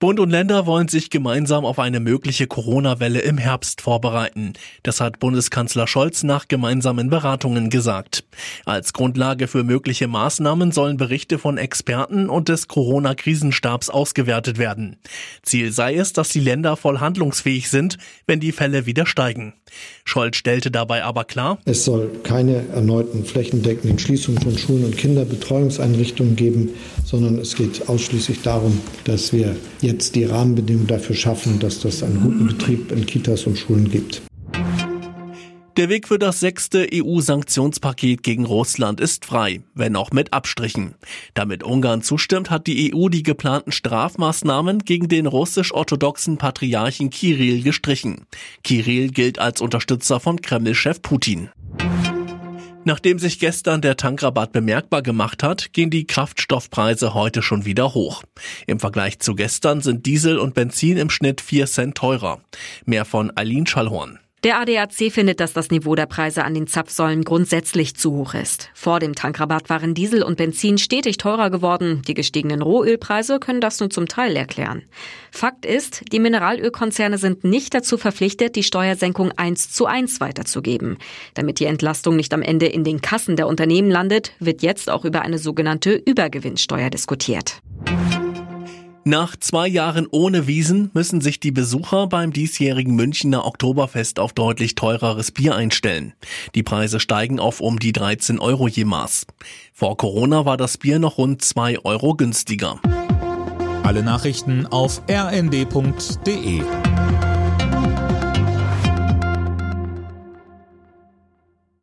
Bund und Länder wollen sich gemeinsam auf eine mögliche Corona-Welle im Herbst vorbereiten. Das hat Bundeskanzler Scholz nach gemeinsamen Beratungen gesagt. Als Grundlage für mögliche Maßnahmen sollen Berichte von Experten und des Corona-Krisenstabs ausgewertet werden. Ziel sei es, dass die Länder voll handlungsfähig sind, wenn die Fälle wieder steigen. Scholz stellte dabei aber klar, es soll keine erneuten flächendeckenden Schließungen von Schulen und Kinderbetreuungseinrichtungen geben, sondern es geht ausschließlich darum, dass wir jetzt die Rahmenbedingungen dafür schaffen, dass das einen guten Betrieb in Kitas und Schulen gibt. Der Weg für das sechste EU-Sanktionspaket gegen Russland ist frei, wenn auch mit Abstrichen. Damit Ungarn zustimmt, hat die EU die geplanten Strafmaßnahmen gegen den russisch-orthodoxen Patriarchen Kirill gestrichen. Kirill gilt als Unterstützer von Kreml-Chef Putin. Nachdem sich gestern der Tankrabatt bemerkbar gemacht hat, gehen die Kraftstoffpreise heute schon wieder hoch. Im Vergleich zu gestern sind Diesel und Benzin im Schnitt 4 Cent teurer. Mehr von Eileen Schallhorn. Der ADAC findet, dass das Niveau der Preise an den Zapfsäulen grundsätzlich zu hoch ist. Vor dem Tankrabatt waren Diesel und Benzin stetig teurer geworden. Die gestiegenen Rohölpreise können das nur zum Teil erklären. Fakt ist, die Mineralölkonzerne sind nicht dazu verpflichtet, die Steuersenkung eins zu eins weiterzugeben. Damit die Entlastung nicht am Ende in den Kassen der Unternehmen landet, wird jetzt auch über eine sogenannte Übergewinnsteuer diskutiert. Nach zwei Jahren ohne Wiesen müssen sich die Besucher beim diesjährigen Münchner Oktoberfest auf deutlich teureres Bier einstellen. Die Preise steigen auf um die 13 Euro je Maß. Vor Corona war das Bier noch rund zwei Euro günstiger. Alle Nachrichten auf rnd.de